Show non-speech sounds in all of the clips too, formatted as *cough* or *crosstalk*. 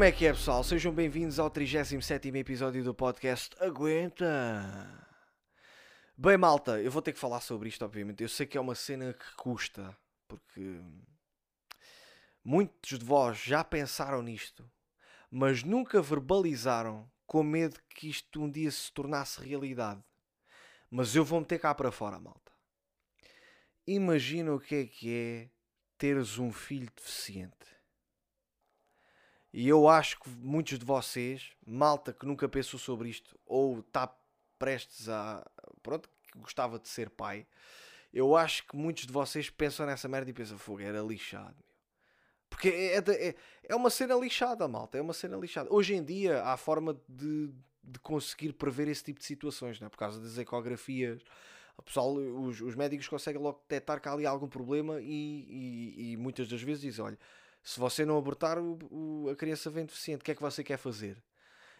como é que é, pessoal? Sejam bem-vindos ao 37 episódio do podcast Aguenta! Bem, malta, eu vou ter que falar sobre isto, obviamente. Eu sei que é uma cena que custa, porque muitos de vós já pensaram nisto, mas nunca verbalizaram com medo que isto um dia se tornasse realidade. Mas eu vou meter cá para fora, malta. Imagina o que é que é teres um filho deficiente. E eu acho que muitos de vocês, malta que nunca pensou sobre isto, ou está prestes a. Pronto, que gostava de ser pai, eu acho que muitos de vocês pensam nessa merda e pensam, fogo, era lixado. Meu. Porque é, é, é, é uma cena lixada, malta, é uma cena lixada. Hoje em dia há forma de, de conseguir prever esse tipo de situações, não é? por causa das ecografias. O pessoal, os, os médicos conseguem logo detectar que há ali algum problema e, e, e muitas das vezes dizem: olha, se você não abortar, o, o, a criança vem deficiente, o que é que você quer fazer?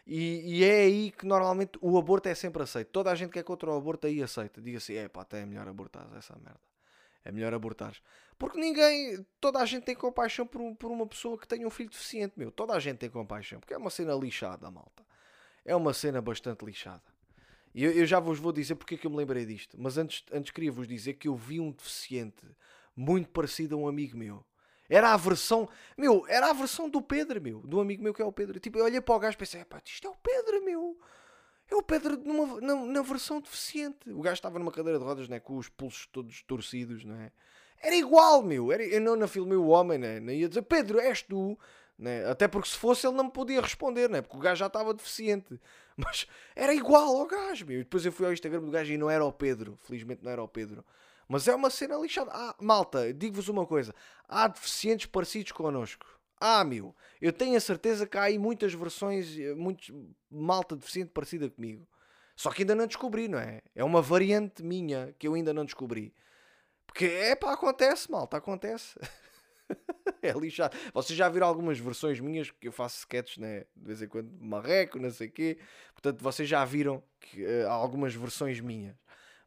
E, e, é aí que normalmente o aborto é sempre aceito. Toda a gente que é contra o aborto aí aceita. Diga assim: é pá, até é melhor abortar essa merda. É melhor abortar. Porque ninguém, toda a gente tem compaixão por, por uma pessoa que tem um filho deficiente, meu. Toda a gente tem compaixão. Porque é uma cena lixada, malta. É uma cena bastante lixada. E eu, eu, já vos vou dizer porque é que eu me lembrei disto. Mas antes, antes queria vos dizer que eu vi um deficiente muito parecido a um amigo meu. Era a versão, meu, era a versão do Pedro, meu, do amigo meu que é o Pedro. Tipo, eu olhei para o gajo e pensei, pá, isto é o Pedro, meu. É o Pedro numa, na, na, versão deficiente. O gajo estava numa cadeira de rodas, né, com os pulsos todos torcidos, não é? Era igual, meu. Era, eu não, não filmei o homem, né? Não ia dizer, Pedro, és tu. Né? Até porque se fosse ele não me podia responder, né? porque o gajo já estava deficiente. *laughs* Mas era igual ao gajo, meu. E depois eu fui ao Instagram do gajo e não era o Pedro. Felizmente não era o Pedro. Mas é uma cena lixada. Ah, malta, digo-vos uma coisa: há deficientes parecidos connosco. Ah, meu, eu tenho a certeza que há aí muitas versões, eh, muitos malta deficiente parecida comigo. Só que ainda não descobri, não é? É uma variante minha que eu ainda não descobri. Porque é pá, acontece, malta, acontece. *laughs* é lixado. Vocês já viram algumas versões minhas que eu faço sketches, né? De vez em quando, marreco, não sei o quê. Portanto, vocês já viram que, uh, algumas versões minhas.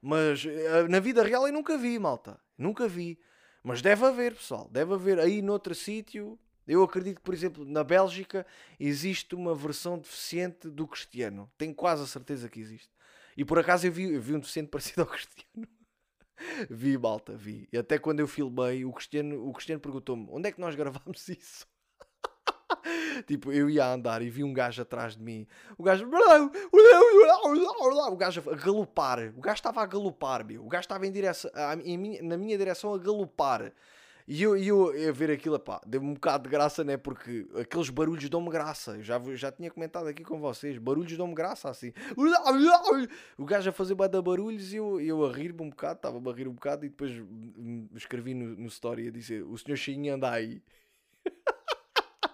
Mas uh, na vida real eu nunca vi, malta. Nunca vi. Mas deve haver, pessoal. Deve haver aí noutro sítio. Eu acredito que, por exemplo, na Bélgica existe uma versão deficiente do Cristiano. Tenho quase a certeza que existe. E por acaso eu vi, eu vi um deficiente *laughs* parecido ao Cristiano. vi, malta, vi. E até quando eu filmei, o Cristiano, o Cristiano perguntou-me onde é que nós gravámos *laughs* isso? Tipo, eu ia andar e vi um gajo atrás de mim. O gajo. O gajo a galopar. O gajo estava a galopar, meu. O gajo estava em direção, em na minha direção a galopar. E eu, eu, eu ver aquilo, pá, deu-me um bocado de graça, né? Porque aqueles barulhos dão-me graça. Eu já, já tinha comentado aqui com vocês. Barulhos dão-me graça, assim. O gajo a fazer bada barulhos e eu, eu a rir-me um bocado. Estava a rir um bocado e depois escrevi no, no story a dizer: O senhor Cheinho anda aí.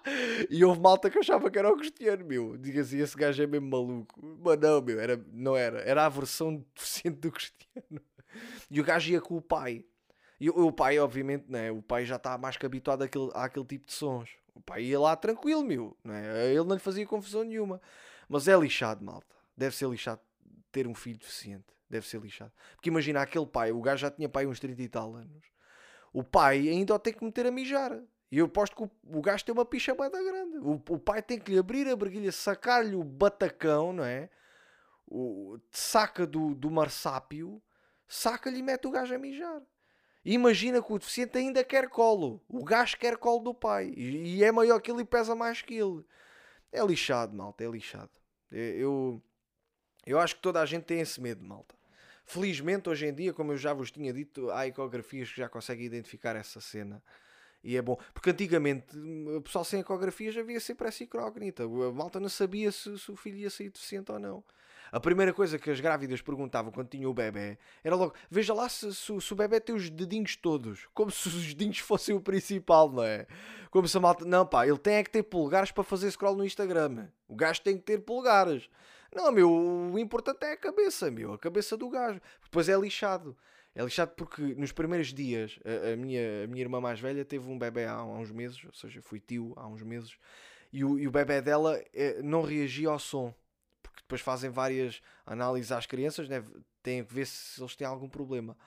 *laughs* E houve malta que achava que era o Cristiano, meu. Diga assim, esse gajo é mesmo maluco. Mas não, meu, era, não era. Era a versão deficiente do Cristiano. *laughs* E o gajo ia com o pai. E o, o pai, obviamente, né, o pai já está mais que habituado àquele, àquele tipo de sons. O pai ia lá tranquilo, meu. Né? Ele não lhe fazia confusão nenhuma. Mas é lixado, malta. Deve ser lixado ter um filho deficiente. Deve ser lixado. Porque imagina aquele pai, o gajo já tinha pai uns 30 e tal anos. O pai ainda o tem que meter a mijar. E eu aposto que o, o gajo tem uma picha bem da grande. O, o pai tem que lhe abrir a briguilha, sacar-lhe o batacão, não é? O, saca do, do marsápio, saca-lhe e mete o gajo a mijar. Imagina que o deficiente ainda quer colo. O gajo quer colo do pai. E, e é maior que ele e pesa mais que ele. É lixado, malta, é lixado. Eu, eu acho que toda a gente tem esse medo, malta. Felizmente, hoje em dia, como eu já vos tinha dito, há ecografias que já conseguem identificar essa cena. E é bom. Porque antigamente o pessoal sem ecografias havia sempre essa incógnita. A malta não sabia se, se, o filho ia sair deficiente ou não. A primeira coisa que as grávidas perguntavam quando tinham o bebê era logo: veja lá se, se, se, o bebê tem os dedinhos todos. Como se os dedinhos fossem o principal, não é? Como se a malta. Não, pá, ele tem é que ter polegares para fazer scroll no Instagram. O gajo tem que ter polegares. Não, meu, o importante é a cabeça, meu. A cabeça do gajo. Depois é lixado. É lixado porque nos primeiros dias a, a, minha, a minha irmã mais velha teve um bebê há, há uns meses, ou seja, fui tio há uns meses, e o, e o bebê dela é, não reagia ao som. Porque depois fazem várias análises às crianças, né? têm que ver se eles têm algum problema.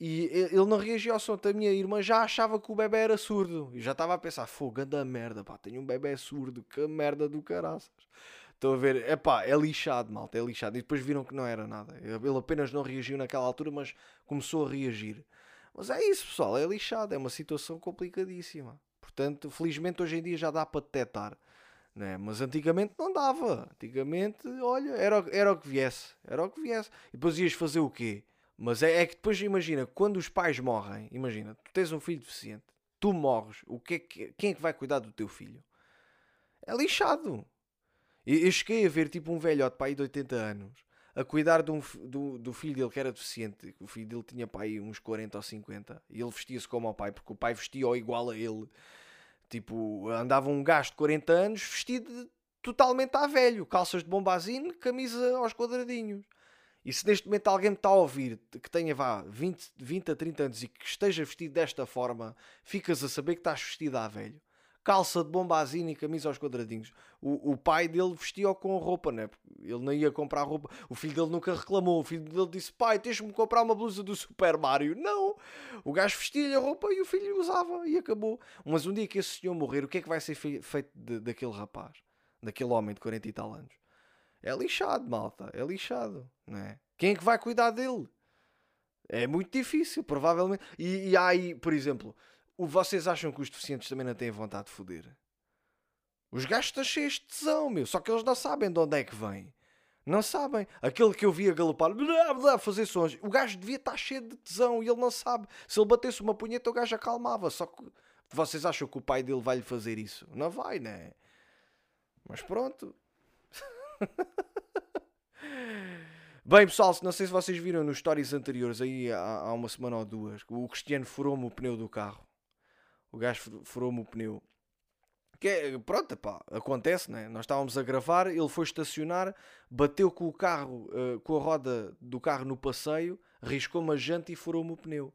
E ele não reagia ao som. A minha irmã já achava que o bebê era surdo. E já estava a pensar: fogo, da merda, pá, tenho um bebê surdo, que merda do caraças. Estão a ver? É é lixado, malta, é lixado. E depois viram que não era nada. Ele apenas não reagiu naquela altura, mas começou a reagir. Mas é isso, pessoal, é lixado, é uma situação complicadíssima. Portanto, felizmente hoje em dia já dá para detectar. Né? Mas antigamente não dava. Antigamente, olha, era, era o que viesse. Era o que viesse. E depois ias fazer o quê? Mas é, é que depois imagina, quando os pais morrem, imagina, tu tens um filho deficiente, tu morres, o que é que, quem é que vai cuidar do teu filho? É lixado. Eu, cheguei a ver tipo um velhote pai de 80 anos a cuidar de um, do, do filho dele que era deficiente. O filho dele tinha pai uns 40 ou 50 e ele vestia-se como o pai, porque o pai vestia igual a ele. Tipo, andava um gajo de 40 anos vestido totalmente a velho, calças de bombazine, camisa aos quadradinhos. E se neste momento alguém me está a ouvir que tenha vá 20, 20 a 30 anos e que esteja vestido desta forma, ficas a saber que estás vestido a velho. Calça de bombazina e camisa aos quadradinhos. O, o pai dele vestia com roupa, né? Ele não ia comprar roupa. O filho dele nunca reclamou. O filho dele disse: Pai, tens-me comprar uma blusa do Super Mario. Não! O gajo vestia-lhe a roupa e o filho usava e acabou. Mas um dia que esse senhor morrer, o que é que vai ser feito de, daquele rapaz? Daquele homem de 40 e tal anos? É lixado, malta. É lixado. Não é? Quem é que vai cuidar dele? É muito difícil, provavelmente. E, e há aí, por exemplo, o, vocês acham que os deficientes também não têm vontade de foder? Os gajos estão cheios de tesão, meu. Só que eles não sabem de onde é que vem. Não sabem. Aquele que eu via galopar, blá, blá, fazer sons. O gajo devia estar cheio de tesão e ele não sabe. Se ele batesse uma punheta, o gajo acalmava. Só que vocês acham que o pai dele vai lhe fazer isso? Não vai, né? Mas pronto. *laughs* Bem, pessoal, não sei se vocês viram nos stories anteriores, aí há, há uma semana ou duas, o Cristiano furou-me o pneu do carro. O gajo furou-me o pneu. Que é, pronto, pá, acontece, né? Nós estávamos a gravar, ele foi estacionar, bateu com o carro, uh, com a roda do carro no passeio, riscou-me a janta e furou-me o pneu.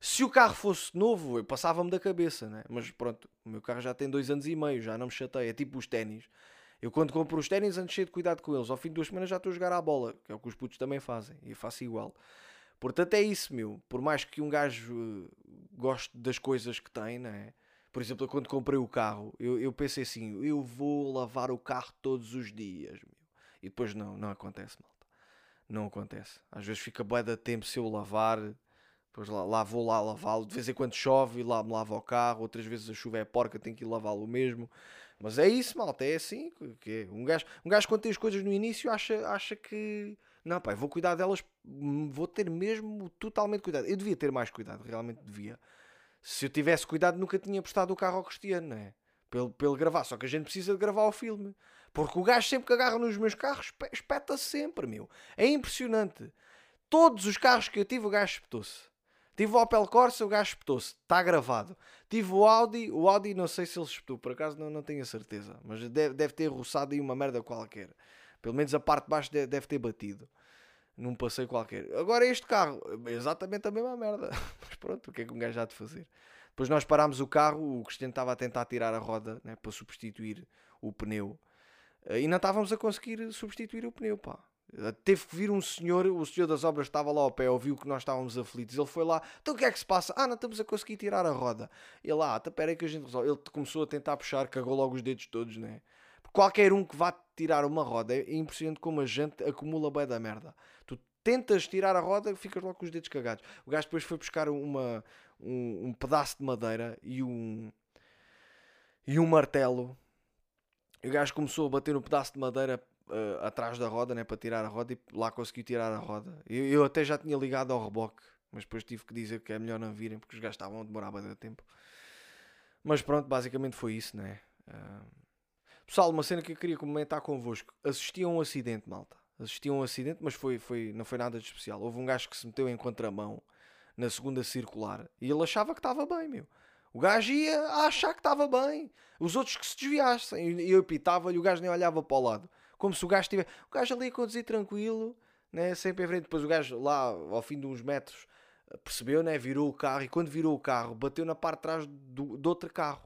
Se o carro fosse novo, eu passava-me da cabeça, né? Mas pronto, o meu carro já tem dois anos e meio, já não me chateia. É tipo os ténis. Eu quando compro os ténis ando cheio de cuidado com eles. Ao fim de duas semanas já estou a jogar à bola, que é o que os putos também fazem. E eu faço igual. Portanto é isso, meu. Por mais que um gajo uh, goste das coisas que tem, né? Por exemplo, quando comprei o carro, eu, eu pensei assim, eu vou lavar o carro todos os dias, meu. E depois não, não acontece, malta. Não acontece. Às vezes fica bué de tempo se eu lavar, depois lá, lá vou lá lavá-lo. De vez em quando chove e lá me lavo o carro, outras vezes a chuva é porca, tenho que ir lavá-lo mesmo. Mas é isso, malta, é assim. Que é. um, gajo, um gajo quando tem as coisas no início acha, acha que não, pai, vou cuidar delas, vou ter mesmo totalmente cuidado. Eu devia ter mais cuidado, realmente devia se eu tivesse cuidado, nunca tinha prestado o carro ao Cristiano, não é? Pelo, pelo gravar. Só que a gente precisa de gravar o filme. Porque o gajo sempre que agarra nos meus carros, espeta -se sempre, meu. É impressionante. Todos os carros que eu tive, o gajo espetou-se. Tive o Opel Corsa, o gajo espetou-se. Está gravado. Tive o Audi, o Audi não sei se ele espetou, por acaso não, não tenho a certeza. Mas deve, deve ter roçado aí uma merda qualquer. Pelo menos a parte de baixo deve, ter batido num passeio qualquer. Agora este carro, exatamente a mesma merda. *laughs* Mas pronto, o que é que um gajo há de fazer? Depois nós parámos o carro, o Cristiano estava a tentar tirar a roda né, para substituir o pneu. Eh, e não estávamos a conseguir substituir o pneu, pá. Eh, teve que vir um senhor, o senhor das obras estava lá ao pé, ouviu que nós estávamos aflitos. Ele foi lá, então o que é que se passa? Ah, não estamos a conseguir tirar a roda. Ele lá, ah, então espera aí que a gente resolve. Ele começou a tentar puxar, cagou logo os dedos todos, né? Qualquer um que vá tirar uma roda, é impressionante como a gente acumula bem da merda tentas tirar a roda, ficas logo com os dedos cagados. O gajo depois foi buscar uma, um, um pedaço de madeira e um, e um martelo. E o gajo começou a bater no pedaço de madeira uh, atrás da roda, né, para tirar a roda, e lá conseguiu tirar a roda. Eu, eu, até já tinha ligado ao reboque, mas depois tive que dizer que é melhor não virem, porque os gajos estavam a demorar bastante tempo. Mas pronto, basicamente foi isso, né? Uh... Pessoal, uma cena que eu queria comentar convosco. Assisti a um acidente, malta assisti a um acidente, mas foi, foi, não foi nada de especial. Houve um gajo que se meteu em contramão na segunda circular e ele achava que estava bem, meu. O gajo ia a achar que estava bem. Os outros que se desviassem. E eu pitava-lhe, o gajo nem olhava para o lado. Como se o gajo estivesse. O gajo ali a conduzir tranquilo, né? sempre em frente. Depois o gajo lá, ao fim de uns metros, percebeu, né? virou o carro. E quando virou o carro, bateu na parte de trás do, do outro carro.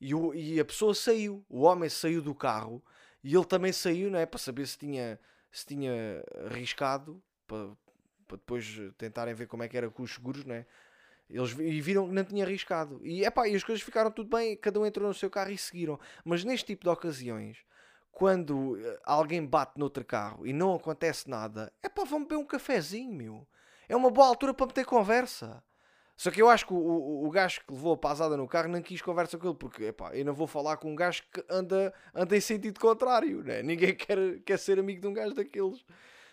E, o, e a pessoa saiu. O homem saiu do carro. E ele também saiu, né? Para saber se tinha se tinha arriscado para, para depois tentarem ver como é que era com os seguros, né? Eles e viram que não tinha arriscado. E, epá, e as coisas ficaram tudo bem, cada um entrou no seu carro e seguiram. Mas neste tipo de ocasiões, quando eh, alguém bate noutro carro e não acontece nada, é pá, vão beber um cafezinho, meu. É uma boa altura para meter conversa. Só que eu acho que o, o, o gajo que levou a pasada no carro não quis conversa com ele, porque epá, eu não vou falar com um gajo que anda, anda em sentido contrário, né? ninguém *laughs* quer, quer ser amigo de um gajo daqueles.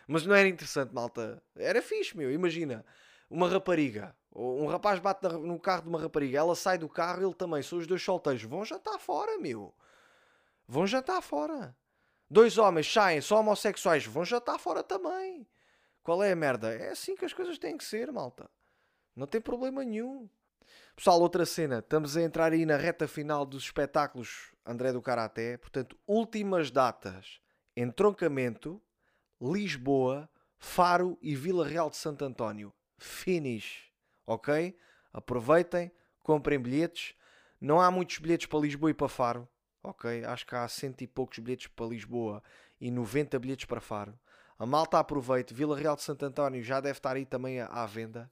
Mas não era interessante, malta. Era fixe, meu. Imagina, uma rapariga, um rapaz bate no carro de uma rapariga, ela sai do carro, ele também, são os dois solteiros, vão já estar fora, meu. Vão já estar fora. Dois homens saem, só homossexuais, vão já estar fora também. Qual é a merda? É assim que as coisas têm que ser, malta. Não tem problema nenhum. Pessoal, outra cena. Estamos a entrar aí na reta final dos espetáculos André do Karaté. Portanto, últimas datas. Entroncamento, Lisboa, Faro e Vila Real de Santo António. Finish. Ok? Aproveitem, comprem bilhetes. Não há muitos bilhetes para Lisboa e para Faro. Ok? Acho que há cento e poucos bilhetes para Lisboa e 90 bilhetes para Faro. A malta aproveite. Vila Real de Santo António já deve estar aí também à venda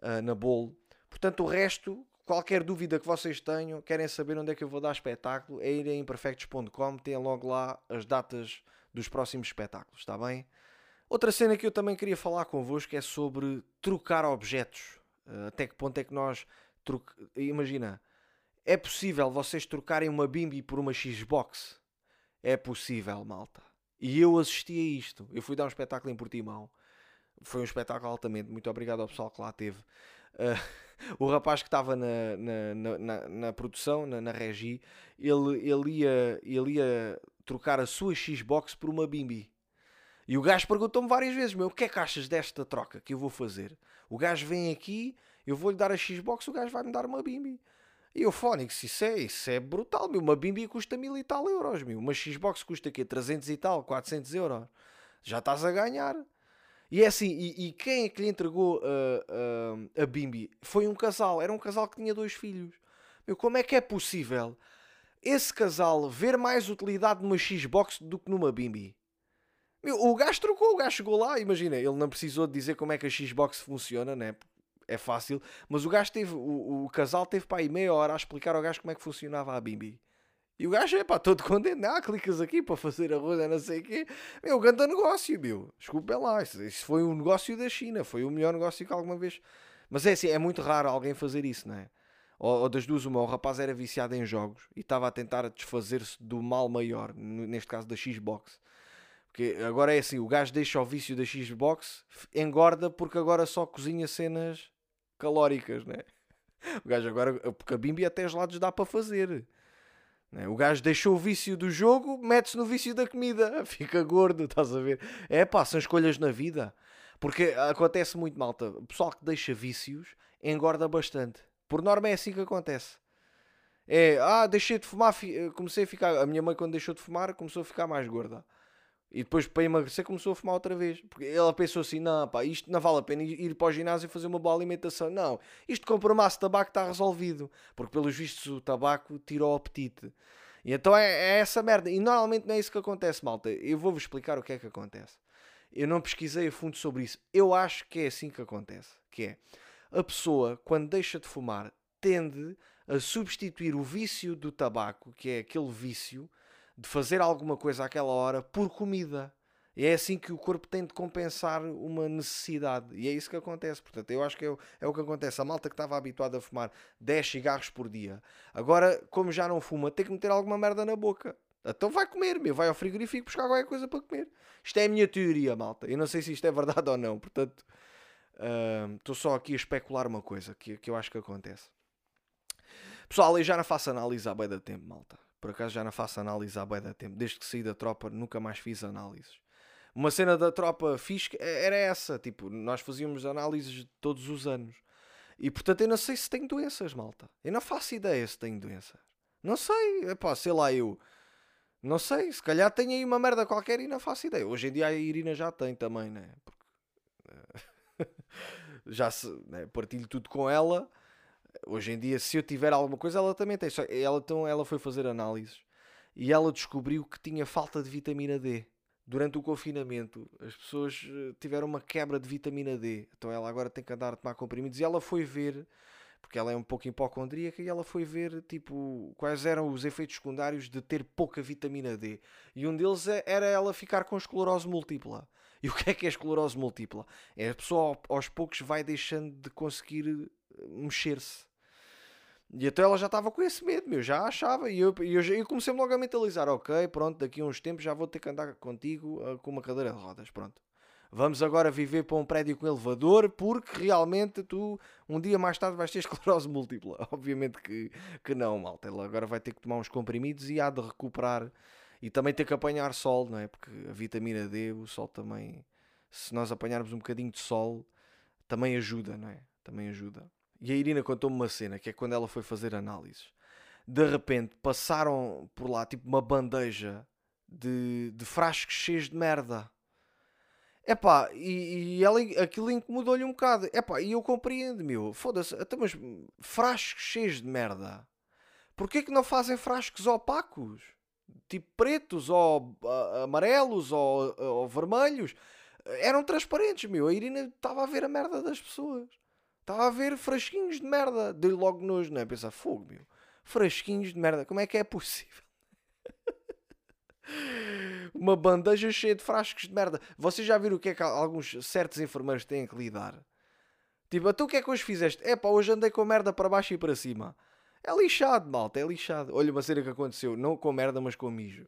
uh, na bolo. Portanto, o resto, qualquer dúvida que vocês tenham, querem saber onde é que eu vou dar espetáculo, é ir em imperfectos.com, tem logo lá as datas dos próximos espetáculos, está bem? Outra cena que eu também queria falar convosco é sobre trocar objetos. Uh, até que ponto é que nós. Troca... Imagina, é possível vocês trocarem uma Bimbi por uma Xbox? É possível, malta. E eu assisti a isto. Eu fui dar um espetáculo em Portimão foi um espetáculo altamente. Muito obrigado ao pessoal que lá teve. Uh, *laughs* o rapaz que estava na, na, na, na produção, na, na regi, ele, ele, ia, ele ia trocar a sua Xbox por uma Bimbi. E o gajo perguntou-me várias vezes: Meu, o que é que achas desta troca que eu vou fazer? O gajo vem aqui, eu vou-lhe dar a Xbox, o gajo vai-me dar uma Bimbi. E eu, Fónix, isso é, isso é brutal, meu. Uma Bimbi custa mil e tal euros, meu. Uma Xbox custa aqui 300 e tal, 400 euros. Já estás a ganhar. E é assim, e, e quem é que lhe entregou uh, uh, a Bimbi? Foi um casal, era um casal que tinha dois filhos. Meu, como é que é possível esse casal ver mais utilidade numa Xbox do que numa Bimbi? Meu, o gajo trocou, o gajo chegou lá, imagina, ele não precisou de dizer como é que a Xbox funciona, né? É fácil, mas o gajo teve, o, o casal teve para aí meia hora a explicar ao gajo como é que funcionava a Bimbi. E o gajo é pá, todo contente. Ah, clicas aqui para fazer arroz, não sei o quê. Meu, grande negócio, meu. Desculpa lá. Isso, isso foi um negócio da China. Foi o melhor negócio que alguma vez. Mas é assim, é muito raro alguém fazer isso, não é? Ou, ou das duas, uma. O rapaz era viciado em jogos e estava a tentar desfazer-se do mal maior, neste caso da Xbox. Porque agora é assim: o gajo deixa o vício da Xbox, engorda porque agora só cozinha cenas calóricas, né? *laughs* O gajo agora, porque a Bimbi até gelados dá para fazer. Né? O gajo deixou o vício do jogo, mete-se no vício da comida, *laughs* fica gordo, estás a ver? É pá, são escolhas na vida. Porque acontece muito, malta. O pessoal que deixa vícios engorda bastante. Por norma é assim que acontece. É, ah, deixei de fumar, comecei a ficar. A minha mãe, quando deixou de fumar, começou a ficar mais gorda. E depois, para emagrecer, começou a fumar outra vez. Porque ela pensou assim: não, pá, isto não vale a pena ir para o ginásio e fazer uma boa alimentação. Não, isto compra massa de tabaco está resolvido. Porque, pelos vistos, o tabaco tira o apetite. E então é, é, essa merda. E normalmente não é isso que acontece, malta. Eu vou-vos explicar o que é que acontece. Eu não pesquisei a fundo sobre isso. Eu acho que é assim que acontece. Que é, a pessoa, quando deixa de fumar, tende a substituir o vício do tabaco, que é aquele vício de fazer alguma coisa àquela hora por comida. E é assim que o corpo tem de compensar uma necessidade. E é isso que acontece. Portanto, eu acho que é o, é o que acontece. A malta que estava habituada a fumar 10 cigarros por dia, agora, como já não fuma, tem que meter alguma merda na boca. Então vai comer, meu. Vai ao frigorífico buscar qualquer coisa para comer. Isto é a minha teoria, malta. Eu não sei se isto é verdade ou não. Portanto, estou uh, só aqui a especular uma coisa que, que eu acho que acontece. Pessoal, eu já não faço análise há bem da tempo, malta. Por acaso já não faço análise há bem da tempo. Desde que saí da tropa nunca mais fiz análises. Uma cena da tropa fixe era essa. Tipo, nós fazíamos análises todos os anos. E portanto eu não sei se tenho doenças, malta. Eu não faço ideia se tenho doenças. Não sei. Epá, sei lá eu. Não sei. Se calhar tenho aí uma merda qualquer e não faço ideia. Hoje em dia a Irina já tem também, né? Porque, *laughs* já se, né? partilho tudo com ela Hoje em dia, se eu tiver alguma coisa, ela também tem. Só, ela, então, ela foi fazer análises e ela descobriu que tinha falta de vitamina D. durante o confinamento, as pessoas eh, tiveram uma quebra de vitamina D. Então ela agora tem que andar a tomar comprimidos. E ela foi ver, porque ela é um pouco hipocondríaca, e ela foi ver tipo, quais eram os efeitos secundários de ter pouca vitamina D. E um deles é, era ela ficar com esclerose múltipla. E o que é que é esclerose múltipla? É a pessoa aos poucos vai deixando de conseguir eh, mexer-se. E até ela já estava com esse medo, meu, já achava. E eu, eu, eu comecei logo a mentalizar: ok, pronto, daqui a uns tempos já vou ter que andar contigo uh, com uma cadeira de rodas. Pronto. Vamos agora viver para um prédio com elevador, porque realmente tu, um dia mais tarde, vais ter *laughs* esclerose múltipla. *laughs* Obviamente que, que não, malta. Ela agora vai ter que tomar uns comprimidos e há de recuperar. E também ter que apanhar sol, não é? Porque a vitamina D, o sol também. Se nós apanharmos um bocadinho de sol, também ajuda, não é? Também ajuda. E a Irina contou-me uma cena que é quando ela foi fazer análises. De repente passaram por lá tipo uma bandeja de, de frascos cheios de merda. Epá, e, e ela, aquilo incomodou-lhe um bocado. Epá, e eu compreendo, meu. Foda-se, até mas frascos cheios de merda. Porquê que não fazem frascos opacos? Tipo pretos, ou uh, amarelos, ou, uh, ou vermelhos. Eram transparentes, meu. A Irina estava a ver a merda das pessoas. Estava a ver frasquinhos de merda. Dei logo nojo, não é? Pensar, fogo, meu. Frasquinhos de merda. Como é que é possível? *laughs* Uma bandeja cheia de frascos de merda. Vocês já viram o que é que alguns certos enfermeiros têm que lidar? Tipo, tu o que é que hoje fizeste? É pá, hoje andei com merda para baixo e para cima. É lixado, malta, é lixado. Olha uma cena que aconteceu, não com merda, mas com mijo.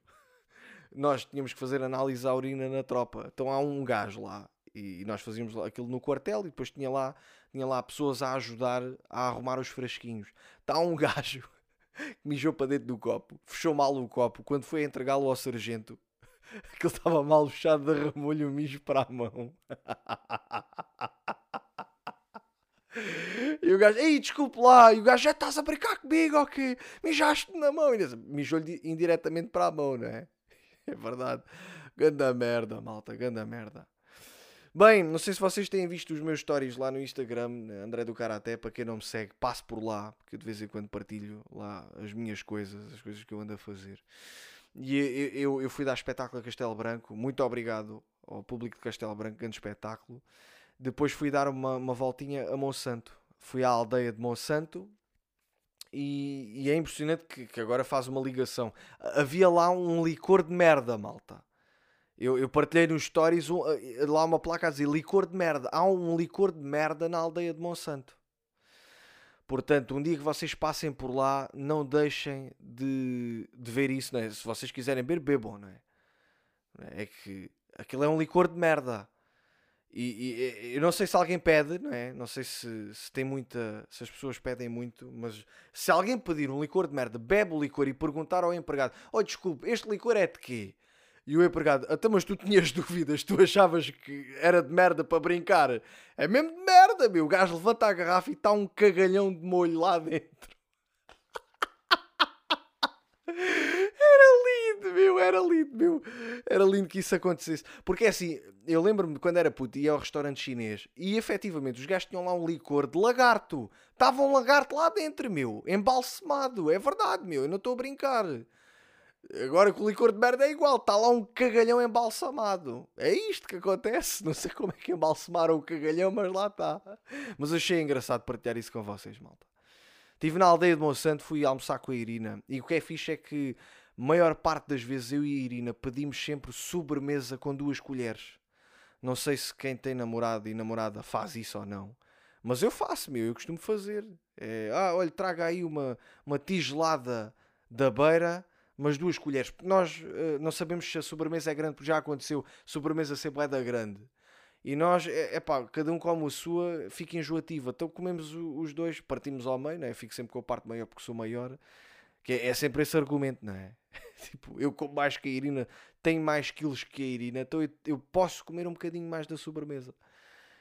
Nós tínhamos que fazer análise à urina na tropa. Então há um gajo lá e nós fazíamos aquilo no quartel e depois tinha lá, tinha lá pessoas a ajudar a arrumar os frasquinhos. Está um *laughs* gajo que mijou para dentro do copo, fechou mal o copo, quando foi entregá-lo ao sargento, *laughs* aquilo estava mal fechado, derramou-lhe o mijo para a mão. *laughs* E o gajo, ei, desculpe lá, e o gajo, já estás a brincar comigo, ok? Mijaste na mão, mijou-lhe indiretamente para a mão, não é? É verdade. Ganda merda, malta, ganda merda. Bem, não sei se vocês têm visto os meus stories lá no Instagram, André do Karaté, para quem não me segue, passe por lá, porque de vez em quando partilho lá as minhas coisas, as coisas que eu ando a fazer. E eu, eu, eu fui dar espetáculo a Castelo Branco, muito obrigado ao público de Castelo Branco, grande espetáculo. Depois fui dar uma, uma voltinha a Monsanto, fui à aldeia de Monsanto, e, e, é impressionante que, que, agora faz uma ligação. Havia lá um licor de merda, malta. Eu, eu partilhei nos stories um, eh, lá uma placa a dizer licor de merda. Há um licor de merda na aldeia de Monsanto. Portanto, um dia que vocês passem por lá, não deixem de, de ver isso. Não é? Se vocês quiserem beber, bebam, não é? É que aquilo é um licor de merda. E, e, eu não sei se alguém pede, não é? Não sei se, se tem muita. se as pessoas pedem muito, mas se alguém pedir um licor de merda, bebe o licor e perguntar ao empregado: Oh, desculpe, este licor é de quê? E o empregado, até mas tu tinhas *laughs* dúvidas, tu achavas que era de merda para brincar. É mesmo de merda, meu. O gajo levanta a garrafa e está um cagalhão de molho lá dentro. *laughs* Era lindo, meu, era lindo, meu. Era lindo que isso acontecesse. Porque é assim, eu lembro-me quando era puto ia ao restaurante chinês e efetivamente os gajos tinham lá um licor de lagarto. Estava um lagarto lá dentro, meu, embalsemado. É verdade, meu, eu não estou a brincar. Agora com o licor de merda é igual, está lá um cagalhão embalsamado. É isto que acontece. *laughs* Não sei como é que embalsamaram o cagalhão, mas lá está. Mas achei engraçado partilhar isso com vocês, malta. Estive na aldeia de Monsanto, fui almoçar com a Irina. E o que é fixe é que, maior parte das vezes, eu e a Irina pedimos sempre sobremesa com duas colheres. Não sei se quem tem namorado e namorada faz isso ou não. Mas eu faço, meu, eu costumo fazer. É, ah, olha, traga aí uma, uma tigelada da beira umas duas colheres, porque nós uh, não sabemos se a sobremesa é grande, porque já aconteceu sobremesa sempre é da grande. E nós, é, é pá, cada um come a sua, fica enjoativa. Então comemos os dois, partimos ao meio, né? fico sempre com a parte maior porque sou maior. Que é, é sempre esse argumento, não é? *laughs* tipo, eu como mais que a Irina, tenho mais quilos que a Irina, então eu, eu posso comer um bocadinho mais da sobremesa.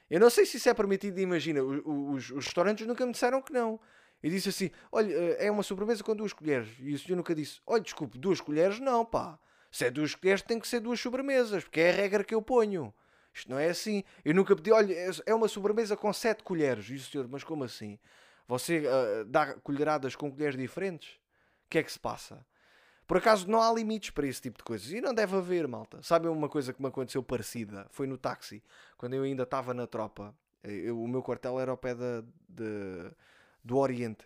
Eu não sei se isso é permitido, imagina, os, os, os restaurantes nunca me disseram que não. E disse assim: Olha, eh, é uma sobremesa com duas colheres. E o senhor nunca disse: Olha, desculpe, duas colheres não, pá. Se é duas colheres, tem que ser duas sobremesas, porque é a regra que eu ponho. Isto não é assim. Eu nunca pedi: Olha, é, é uma sobremesa com sete colheres. E o senhor, mas como assim? Você uh, dá colheradas com colheres diferentes? O que é que se passa? Por acaso não há limites para esse tipo de coisas. E não deve haver, malta. Sabem uma coisa que me aconteceu parecida? Foi no táxi. Quando eu ainda estava na tropa. Eu, o meu quartel era ao pé da, de, do Oriente.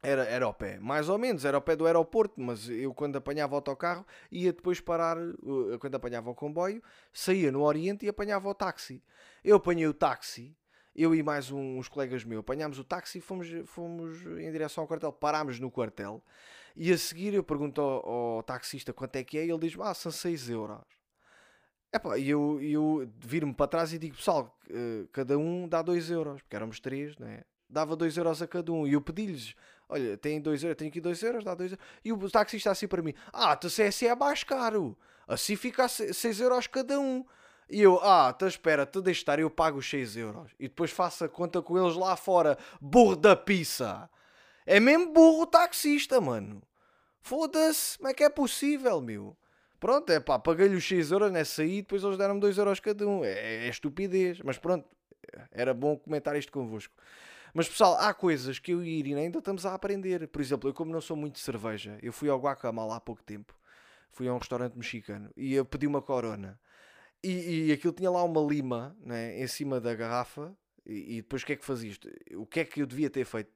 Era, era ao pé, mais ou menos, era ao pé do aeroporto, mas eu quando apanhava o autocarro ia depois parar, quando apanhava o comboio, saía no Oriente e apanhava o táxi. Eu apanhei o táxi, eu e mais uns colegas meus, apanhámos o táxi e fomos, fomos em direção ao quartel, parámos no quartel e a seguir eu pergunto ao, ao taxista quanto é que é e ele diz, ah, são 6 euros. E eu, eu viro-me para trás e digo, pessoal, eh, cada um dá 2 euros, porque éramos 3, né? Dava 2 euros a cada um. E eu pedi-lhes, olha, tem 2 euros, tenho aqui 2 euros, dá 2 euros. E o taxista assim para mim, ah, tu se assim é mais caro, assim fica 6 euros cada um. E eu, ah, então espera, tu deixa estar, eu pago os 6 euros. E depois faço a conta com eles lá fora, burro da pizza. É mesmo burro o taxista, mano. Foda-se, como é que é possível, meu? Pronto, é pá, paguei-lhe os 6 euros nessa aí, depois eles deram-me 2 euros cada um. É, é estupidez, mas pronto, era bom comentar isto convosco. Mas pessoal, há coisas que eu e a Irina ainda estamos a aprender. Por exemplo, eu como não sou muito de cerveja, eu fui ao Guacamala há pouco tempo. Fui a um restaurante mexicano e eu pedi uma corona. E, e aquilo tinha lá uma lima né, em cima da garrafa. E, e depois o que é que fazia isto? O que é que eu devia ter feito?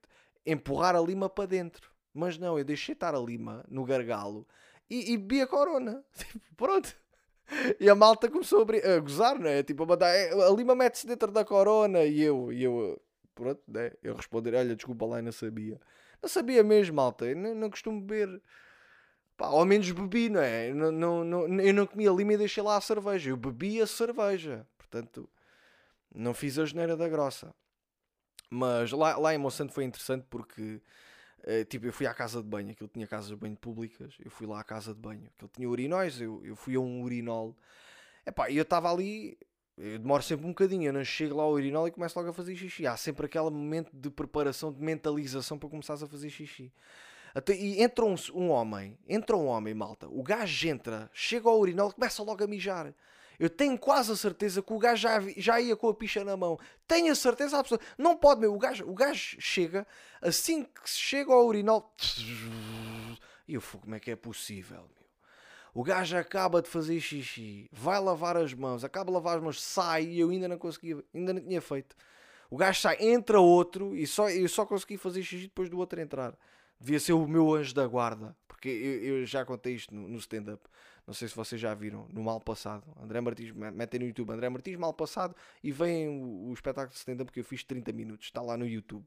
Empurrar a lima para dentro. Mas não, eu deixei estar a lima no gargalo e, e bebi a corona. *laughs* Pronto. E a malta começou a, a gozar, não é? Tipo, a, mandar, é, a lima mete-se dentro da corona e eu, e eu pronto, né? eu responder, olha, desculpa lá, não sabia. Não sabia mesmo, malta, eu não, não costumo beber. Pá, ao menos bebi, não é? Não, não, não, eu não comia lima e deixei lá a cerveja, eu bebi a cerveja. Portanto, não fiz a geneira da grossa. Mas lá, lá em Monsanto foi interessante porque, uh, tipo, eu fui à casa de banho, aquilo tinha casas de banho públicas, eu fui lá à casa de banho, aquilo tinha urinóis, eu, eu fui a um urinol. E eu estava ali, eu demoro sempre um bocadinho, eu não chego lá ao urinol e começo logo a fazer xixi. Há sempre aquele momento de preparação, de mentalização para começares a fazer xixi. Até, e entra um, um, homem, entra um homem, malta, o gajo entra, chega ao urinol e começa logo a mijar. Eu tenho quase a certeza que o gajo já, já ia com a picha na mão. Tenho a certeza absoluta. Não pode, meu. O gajo, o gajo chega, assim que chega ao urinol. E eu fui, como é que é possível? O gajo acaba de fazer xixi, vai lavar as mãos, acaba de lavar as mãos, sai e eu ainda não conseguia, ainda não tinha feito. O gajo sai, entra outro e só, eu só consegui fazer xixi depois do outro entrar. Devia ser o meu anjo da guarda, porque eu, eu já contei isto no, no stand-up. Não sei se vocês já viram, no Mal Passado. André Martins, metem no YouTube André Martins Mal Passado e veem o, o espetáculo de stand-up que eu fiz 30 minutos. Está lá no YouTube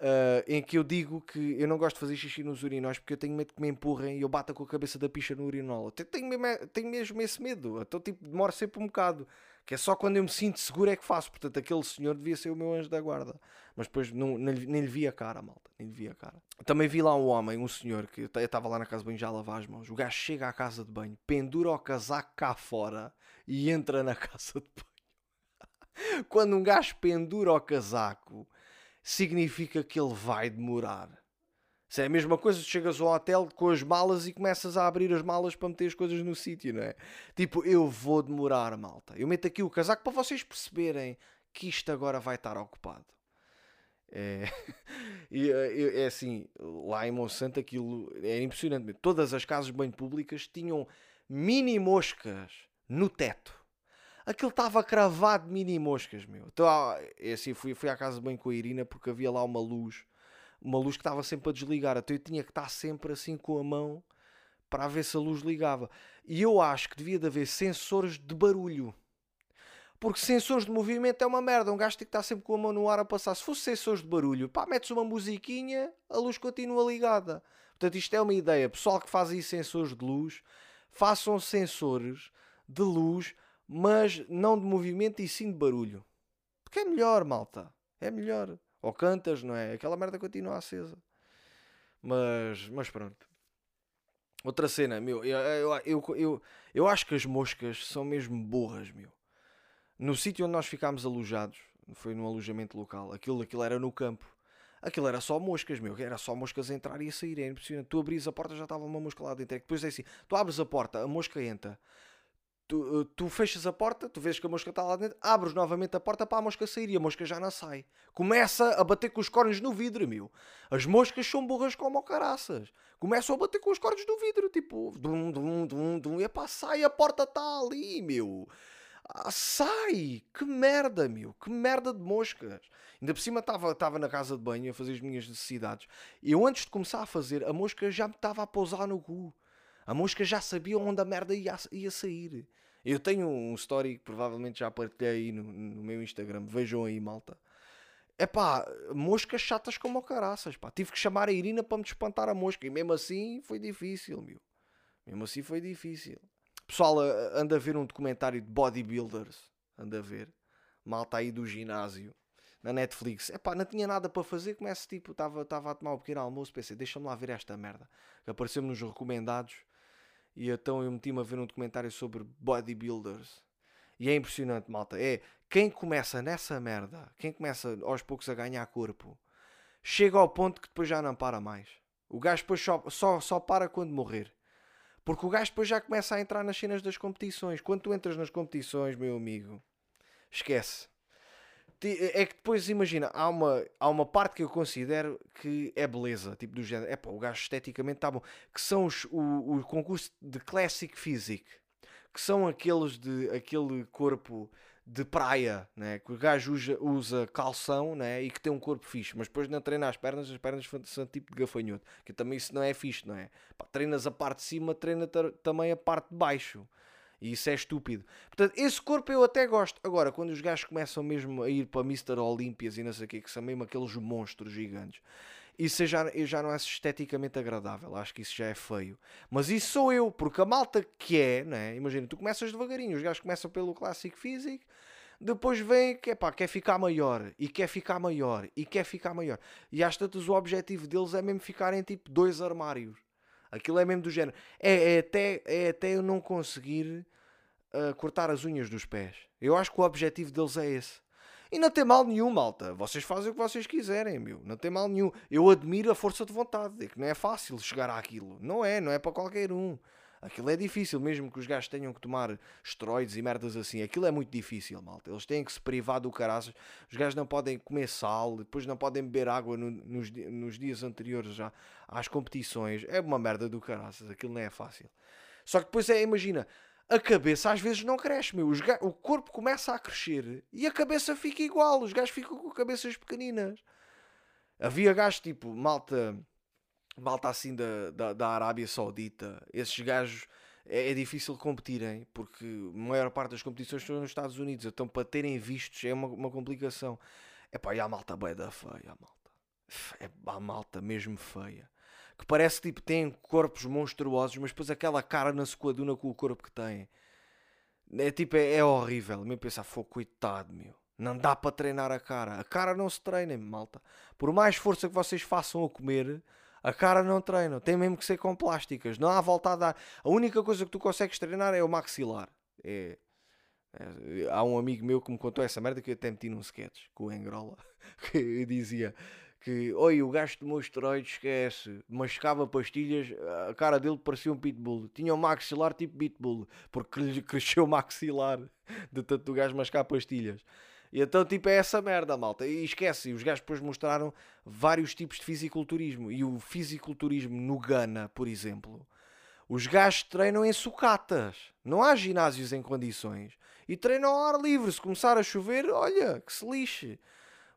uh, em que eu digo que eu não gosto de fazer xixi nos urinóis porque eu tenho medo que me empurrem e eu bata com a cabeça da picha no urinol. Eu tenho, mesmo, tenho mesmo esse medo. Então, tipo, demora sempre um bocado. Que é só quando eu me sinto seguro é que faço. Portanto, aquele senhor devia ser o meu anjo da guarda. Mas depois não, nem, nem lhe vi a cara, malta. Nem lhe vi a cara. Também vi lá um homem, um senhor, que eu estava lá na casa de banho já a lavar as mãos. O gajo chega à casa de banho, pendura o casaco cá fora e entra na *laughs* casa de banho. Quando um gajo pendura o casaco significa que ele vai demorar. Se é a mesma coisa, chegas ao hotel com as malas e começas a abrir as malas para meter as coisas no sítio, não é? Tipo, eu vou demorar, malta. Eu meto aqui o casaco para vocês perceberem que isto agora vai estar ocupado. É, *laughs* é, é assim, lá em Monsanto aquilo era impressionante. Todas as casas de banho públicas tinham mini moscas no teto aquilo estava cravado de mini moscas, meu. Então, é assim, fui, fui à casa bem com a Irina porque havia lá uma luz, uma luz que estava sempre a desligar. Então eu tinha que estar sempre assim com a mão para ver se a luz ligava. E eu acho que devia de haver sensores de barulho. Porque sensores de movimento é uma merda. Um gajo tem que estar sempre com a mão no ar a passar. Se fosse sensores de barulho, pá, metes uma musiquinha, a luz continua ligada. Portanto, isto é uma ideia. Pessoal que faz aí sensores de luz, façam sensores de luz mas não de movimento e sim de barulho. Porque é melhor, malta. É melhor. Ou cantas, não é? Aquela merda continua acesa. Mas, mas pronto. Outra cena, meu, eu, eu, eu, eu, acho que as moscas são mesmo burras, meu. No sítio onde nós ficámos alojados, foi num alojamento local, aquilo, aquilo era no campo. Aquilo era só moscas, meu. Era só moscas a entrar e a sair. É impressionante. Tu abris a porta, já estava uma mosca lá dentro. É depois é assim: tu abres a porta, a mosca entra Tu, tu, fechas a porta, tu vês que a mosca está lá dentro, abres novamente a porta para a mosca sair e a mosca já não sai. Começa a bater com os cornos no vidro, meu. As moscas são burras como caraças. Começam a bater com os cornos no vidro, tipo, dum, dum, dum, dum. E pá, sai, a porta está ali, meu. Ah, sai! Que merda, meu! Que merda de moscas! Ainda por cima estava na casa de banho a fazer as minhas necessidades. Eu, antes de começar a fazer, a mosca já me estava a pousar no cu. A mosca já sabia onde a merda ia, ia sair. Eu tenho um story que provavelmente já partilhei no, no meu Instagram. Vejam aí, malta. É pá, moscas chatas como caraças, pá. Tive que chamar a Irina para me espantar a mosca. E mesmo assim foi difícil, meu. Mesmo assim foi difícil. Pessoal, anda a ver um documentário de bodybuilders. Anda a ver. Malta aí do ginásio. Na Netflix. É pá, não tinha nada para fazer. Começo tipo, estava a tomar um pequeno almoço. Pensei, deixa-me lá ver esta merda. Que apareceu-me nos recomendados. E então eu meti-me a ver um documentário sobre bodybuilders. E é impressionante, malta. É quem começa nessa merda, quem começa aos poucos a ganhar corpo, chega ao ponto que depois já não para mais. O gajo depois só, só, só para quando morrer. Porque o gajo depois já começa a entrar nas cenas das competições. Quando tu entras nas competições, meu amigo, esquece. É que depois, imagina, há uma, há uma parte que eu considero que é beleza, tipo do género. É pá, o gajo esteticamente está bom. Que são os, o, o concurso de Classic Physique. Que são aqueles de aquele corpo de praia, né? que o gajo usa, usa calção né? e que tem um corpo fixe, mas depois não treina as pernas, as pernas são tipo de gafanhoto, que também isso não é fixe, não é? Pá, treinas a parte de cima, treina também a parte de baixo. E isso é estúpido. Portanto, esse corpo eu até gosto. Agora, quando os gajos começam mesmo a ir para Mr. Olímpias e não sei o que, que são mesmo aqueles monstros gigantes, isso já, eu já não é esteticamente agradável. Acho que isso já é feio. Mas isso sou eu, porque a malta que é, né? imagina, tu começas devagarinho, os gajos começam pelo clássico físico, depois vem que pá, quer ficar maior, e quer ficar maior, e quer ficar maior. E às tantas o objetivo deles é mesmo ficarem tipo dois armários. Aquilo é mesmo do género. É, é até, é até eu não conseguir uh, cortar as unhas dos pés. Eu acho que o objetivo deles é esse. E não tem mal nenhum, malta. Vocês fazem o que vocês quiserem, meu. Não tem mal nenhum. Eu admiro a força de vontade. É que não é fácil chegar àquilo. Não é, não é para qualquer um. Aquilo é difícil, mesmo que os gajos tenham que tomar esteroides e merdas assim. Aquilo é muito difícil, malta. Eles têm que se privar do caraças. Os gajos não podem comer sal, depois não podem beber água no, nos, nos dias anteriores já às competições. É uma merda do caraças. Aquilo não é fácil. Só que depois é, imagina, a cabeça às vezes não cresce, meu. o corpo começa a crescer e a cabeça fica igual. Os gajos ficam com cabeças pequeninas. Havia gajos tipo, malta, malta assim da, da, da Arábia Saudita. Esses gajos é, é, difícil competirem porque a maior parte das competições estão nos Estados Unidos. Então para terem vistos é uma, uma complicação. É pá, e a malta bem da feia, a malta. É a malta mesmo feia que parece que tipo, têm corpos monstruosos, mas depois aquela cara na sequaduna com o corpo que têm. É tipo, é, é horrível. Me pensar, foi coitado, meu. Não dá para treinar a cara. A cara não se treina, malta. Por mais força que vocês façam a comer, a cara não treina. Tem mesmo que ser com plásticas. Não há volta a dar. A única coisa que tu consegues treinar é o maxilar. É, é, há um amigo meu que me contou essa merda que eu até meti num sketch com o Engrola. *laughs* Que dizia: que, oi, o gajo tomou esteroides, esquece, mascava pastilhas, a cara dele parecia um pitbull. Tinha um maxilar tipo pitbull, porque lhe *laughs* cresceu o maxilar de tanto o gajo mascar pastilhas. E então, tipo, é essa merda, malta. E esquece, os gajos depois mostraram vários tipos de fisiculturismo. E o fisiculturismo no Ghana, por exemplo, os gajos treinam em sucatas. Não há ginásios em condições. E treinam ao ar livre. Se começar a chover, olha, que se lixe.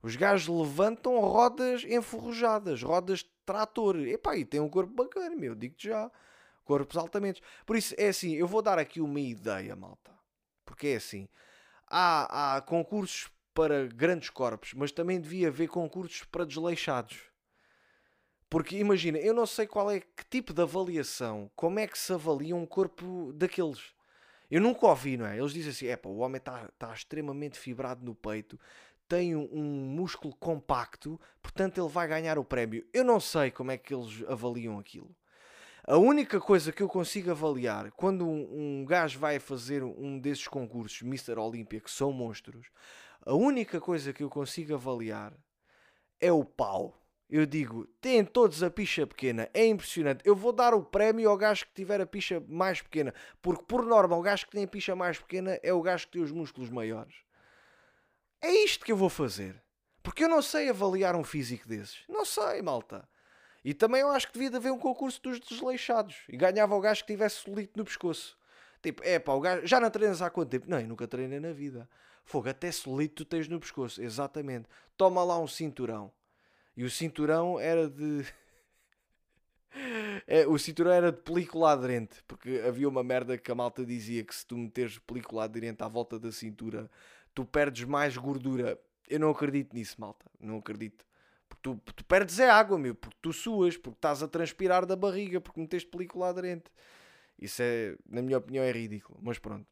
Os gajos levantam rodas enferrujadas, rodas de trator. Epá, e tem um corpo bacana, meu, digo-te já. Corpos altamente. Por isso, é assim, eu vou dar aqui uma ideia, malta. Porque é assim, há, há concursos para grandes corpos, mas também devia haver concursos para desleixados. Porque imagina, eu não sei qual é que tipo de avaliação, como é que se avalia um corpo daqueles. Eu nunca ouvi, não é? Eles dizem assim: é pá, o homem está tá extremamente fibrado no peito, tem um músculo compacto, portanto ele vai ganhar o prémio. Eu não sei como é que eles avaliam aquilo. A única coisa que eu consigo avaliar quando um, um gajo vai fazer um desses concursos, Mr. Olympia, que são monstros, a única coisa que eu consigo avaliar é o pau. eu digo, têm todos a picha pequena, é impressionante. Eu vou dar o prémio ao gajo que tiver a picha mais pequena, porque por norma o gajo que tem a picha mais pequena é o gajo que tem os músculos maiores. É isto que eu vou fazer. Porque eu não sei avaliar um físico desses. Não sei, malta. E também eu acho que devia de haver um concurso dos desleixados. E ganhava o gajo que tivesse solito no pescoço. Tipo, é pá, o gajo. Já não treinas há quanto tempo? Não, eu nunca treinei na vida. Fogo, até solito tu tens no pescoço. Exatamente. Toma lá um cinturão. E o cinturão era de. *laughs* é, o cinturão era de película aderente. Porque havia uma merda que a malta dizia que se tu meteres película aderente à volta da cintura, tu perdes mais gordura. Eu não acredito nisso, malta. Não acredito. Tu, tu perdes é água, meu. Porque tu suas, porque estás a transpirar da barriga, porque meteste película aderente. Isso é, na minha opinião, é ridículo. Mas pronto.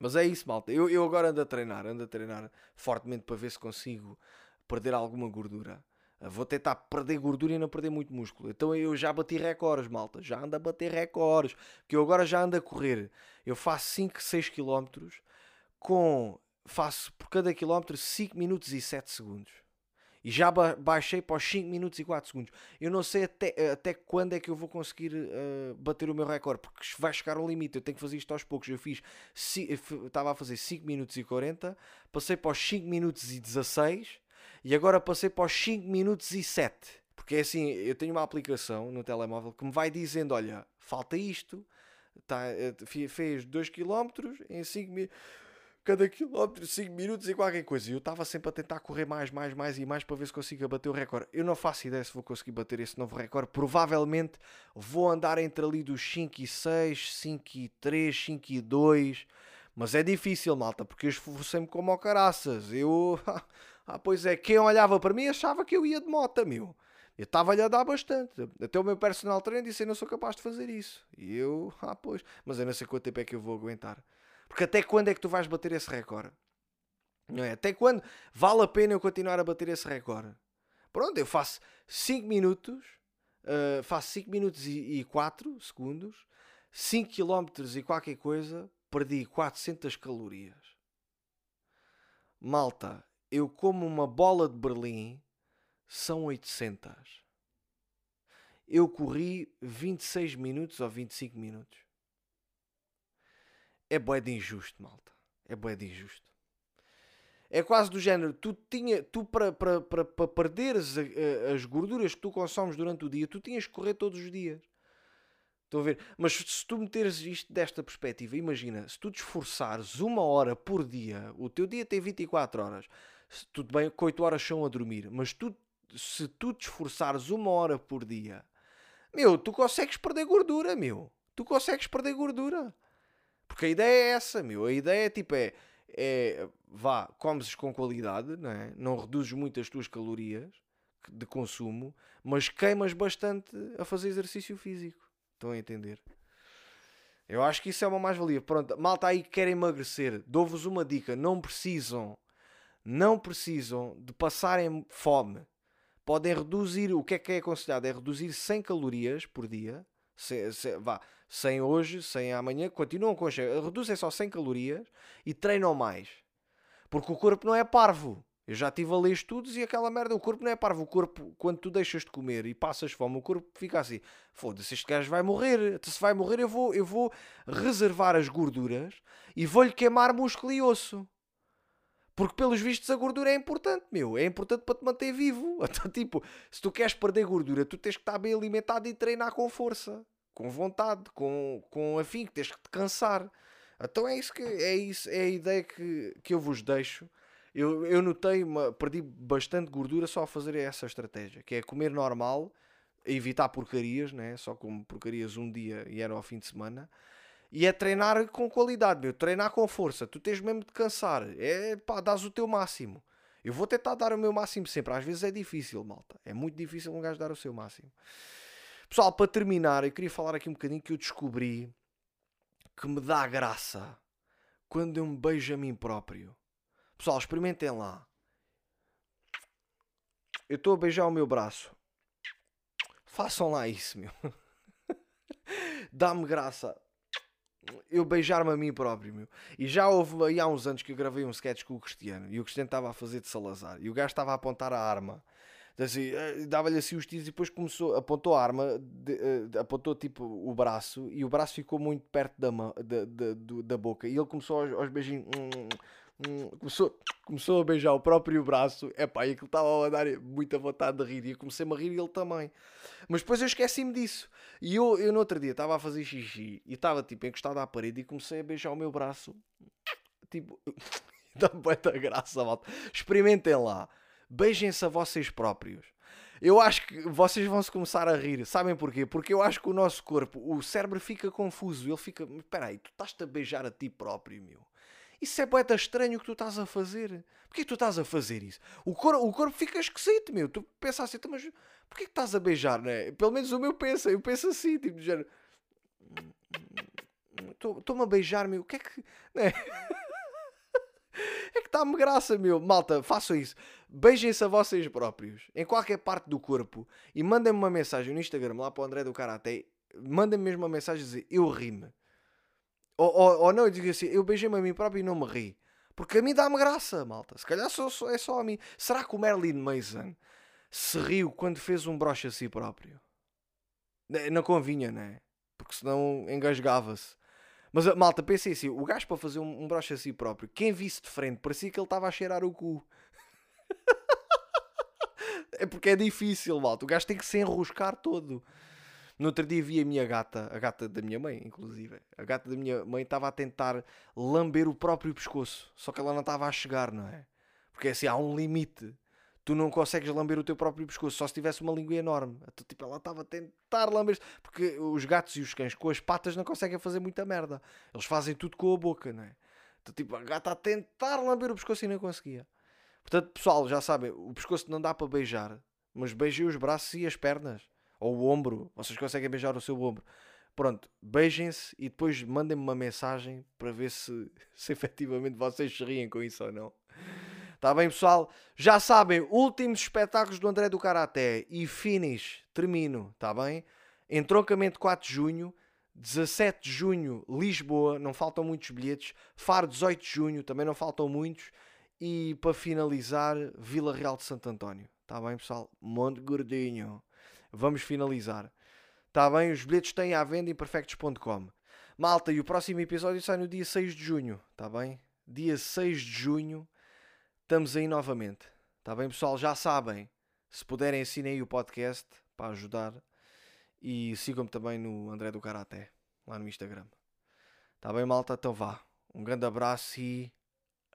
Mas é isso, malta. Eu, eu agora ando a treinar, ando a treinar fortemente para ver se consigo perder alguma gordura. Vou tentar perder gordura e não perder muito músculo. Então eu já bati recordes, malta. Já ando a bater recordes. Que eu agora já ando a correr. Eu faço 5, 6 km com. Faço por cada quilómetro 5 minutos e 7 segundos. E já baixei para os 5 minutos e 4 segundos. Eu não sei até, até quando é que eu vou conseguir uh, bater o meu recorde, porque vai chegar ao limite. Eu tenho que fazer isto aos poucos. Eu fiz, estava a fazer 5 minutos e 40, passei para os 5 minutos e 16 e agora passei para os 5 minutos e 7. Porque é assim, eu tenho uma aplicação no telemóvel que me vai dizendo: olha, falta isto, tá, eh, fez 2 km em 5 minutos cada quilómetro 5 minutos e qualquer coisa. E eu estava sempre a tentar correr mais, mais, mais e mais para ver se consigo bater o recorde. Eu não faço ideia se vou conseguir bater esse novo recorde. Provavelmente vou andar entre ali dos 5 e 6, 5 e 3, 5 e 2. Mas é difícil, malta, porque eu esforcei-me como ao caraças. Eu. *laughs* ah, pois é, quem olhava para mim achava que eu ia de moto, meu. Eu estava-lhe a dar bastante. Até o meu personal trainer disse: Eu não sou capaz de fazer isso. E eu, *laughs* ah, pois. Mas eu não sei quanto tempo é que eu vou aguentar. Porque até quando é que tu vais bater esse recorde? Não é? Até quando vale a pena eu continuar a bater esse recorde? Pronto, eu faço 5 minutos, uh, faço 5 minutos e, e 4 segundos, 5 km e qualquer coisa, perdi 400 calorias. Malta, eu como uma bola de Berlim, são 800. Eu corri 26 minutos ou 25 minutos é bué de injusto, malta. É bué de injusto. É quase do género, tu, tinha, tu para, para, para, para perderes as gorduras que tu consomes durante o dia, tu tinhas que correr todos os dias. Estão a ver? Mas se tu meteres isto desta perspectiva, imagina, se tu te esforçares uma hora por dia, o teu dia tem 24 horas, tudo bem que 8 horas são a dormir, mas tu, se tu te esforçares uma hora por dia, meu, tu consegues perder gordura, meu. Tu consegues perder gordura. Porque a ideia é essa, meu. A ideia é tipo, é, é vá, comes com qualidade, não, é? não reduzes muito as tuas calorias de consumo, mas queimas bastante a fazer exercício físico. Estão a entender? Eu acho que isso é uma mais-valia. Pronto, malta aí que quer emagrecer, dou-vos uma dica: não precisam, não precisam de passarem fome. Podem reduzir, o que é que é aconselhado? É reduzir 100 calorias por dia. Se, se, vá, 100 hoje, 100 amanhã, continuam com reduzem só 100 calorias e treinam mais. Porque o corpo não é parvo. Eu já estive a ler estudos e aquela merda, o corpo não é parvo. O corpo, quando tu deixas de comer e passas fome, o corpo fica assim: foda-se, este gajo vai morrer. Se vai morrer, eu vou, eu vou reservar as gorduras e vou-lhe queimar músculo e osso. Porque, pelos vistos, a gordura é importante, meu. É importante para te manter vivo. *laughs* Então, tipo, se tu queres perder gordura, tu tens que estar bem alimentado e treinar com força com vontade, com, com afinco, tens que te cansar. Então é isso que é isso, é a ideia que, que eu vos deixo. Eu, eu notei, uma, perdi bastante gordura só a fazer essa estratégia, que é comer normal, evitar porcarias, né? só como porcarias um dia e era ao fim de semana, e é treinar com qualidade, meu, treinar com força. Tu tens mesmo de cansar, é pá, dás o teu máximo. Eu vou tentar dar o meu máximo sempre, às vezes é difícil, malta, é muito difícil um gajo dar o seu máximo. Pessoal, para terminar, eu queria falar aqui um bocadinho que eu descobri que me dá graça quando eu me beijo a mim próprio. Pessoal, experimentem lá. Eu estou a beijar o meu braço. Façam lá isso, meu. *laughs* Dá-me graça eu beijar-me a mim próprio, meu. E já houve aí há uns anos que eu gravei um sketch com o Cristiano e o Cristiano estava a fazer de Salazar e o gajo estava a apontar a arma Assim, eh, Dava-lhe assim os tiros e depois começou, apontou a arma, de, uh, apontou tipo o braço e o braço ficou muito perto da, mão, da, da, da boca e ele começou aos, aos beijinhos. Hum, hum, começou, começou a beijar o próprio braço. É e aquilo estava a dar muita vontade de rir. E eu comecei-me a rir e ele também. Mas depois eu esqueci-me disso. E eu, eu no outro dia estava a fazer xixi e estava tipo encostado à parede e comecei a beijar o meu braço. Tipo, *laughs* dá muita graça, malta. Experimentem lá. Beijem-se a vocês próprios. Eu acho que vocês vão se começar a rir. Sabem porquê? Porque eu acho que o nosso corpo, o cérebro fica confuso. Ele fica, espera aí, tu estás-te a beijar a ti próprio, meu. Isso é poeta estranho o que tu estás a fazer. Porquê que tu estás a fazer isso? O, cor o corpo fica esquisito, meu. Tu pensas assim, então, mas porquê que estás a beijar, né? Pelo menos o meu pensa. Eu penso assim, tipo, de género. Estou-me a beijar, meu. O que é que. Né? É que dá-me graça, meu. Malta, façam isso. Beijem-se a vocês próprios, em qualquer parte do corpo, e mandem-me uma mensagem no Instagram, lá para o André do Karaté. Mandem-me mesmo uma mensagem dizer eu ri-me. Ou, ou, ou não, eu digo assim, eu beijei-me a mim próprio e não me ri. Porque a mim dá-me graça, malta. Se calhar só, é só a mim. Será que o Marilyn Mason se riu quando fez um broche a si próprio? Não convinha, né? Porque senão engasgava-se. Mas malta, pensei assim: o gajo para fazer um, um broche a si próprio, quem visse de frente, parecia que ele estava a cheirar o cu. *laughs* é porque é difícil, malta. O gajo tem que se enroscar todo. No outro dia vi a minha gata, a gata da minha mãe, inclusive. A gata da minha mãe estava a tentar lamber o próprio pescoço. Só que ela não estava a chegar, não é? Porque assim, há um limite. Tu não consegues lamber o teu próprio pescoço, só se tivesse uma língua enorme. Então, tipo, ela estava a tentar lamber. Porque os gatos e os cães com as patas não conseguem fazer muita merda. Eles fazem tudo com a boca, não é? Então, tipo, a gata a tentar lamber o pescoço e não conseguia. Portanto, pessoal, já sabem, o pescoço não dá para beijar, mas beijem os braços e as pernas ou o ombro, vocês conseguem beijar o seu ombro. Pronto, beijem-se e depois mandem-me uma mensagem para ver se, *laughs* se efetivamente vocês se riem com isso ou não. Está bem, pessoal? Já sabem, últimos espetáculos do André do Karaté e finish, termino, está bem? Entroncamento 4 de junho, 17 de junho, Lisboa, não faltam muitos bilhetes. Faro, 18 de junho, também não faltam muitos. E para finalizar, Vila Real de Santo António. Está bem, pessoal? Monte Gordinho vamos finalizar. Está bem? Os bilhetes têm à venda em perfectos.com. Malta, e o próximo episódio sai no dia 6 de junho, está bem? Dia 6 de junho, estamos aí novamente. Está bem, pessoal? Já sabem. Se puderem, assinem aí o podcast para ajudar. E sigam-me também no André do Karaté, lá no Instagram. Está bem, malta? Então vá. Um grande abraço e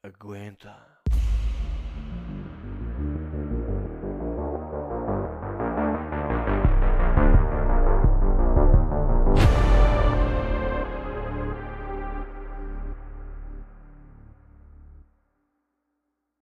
aguenta.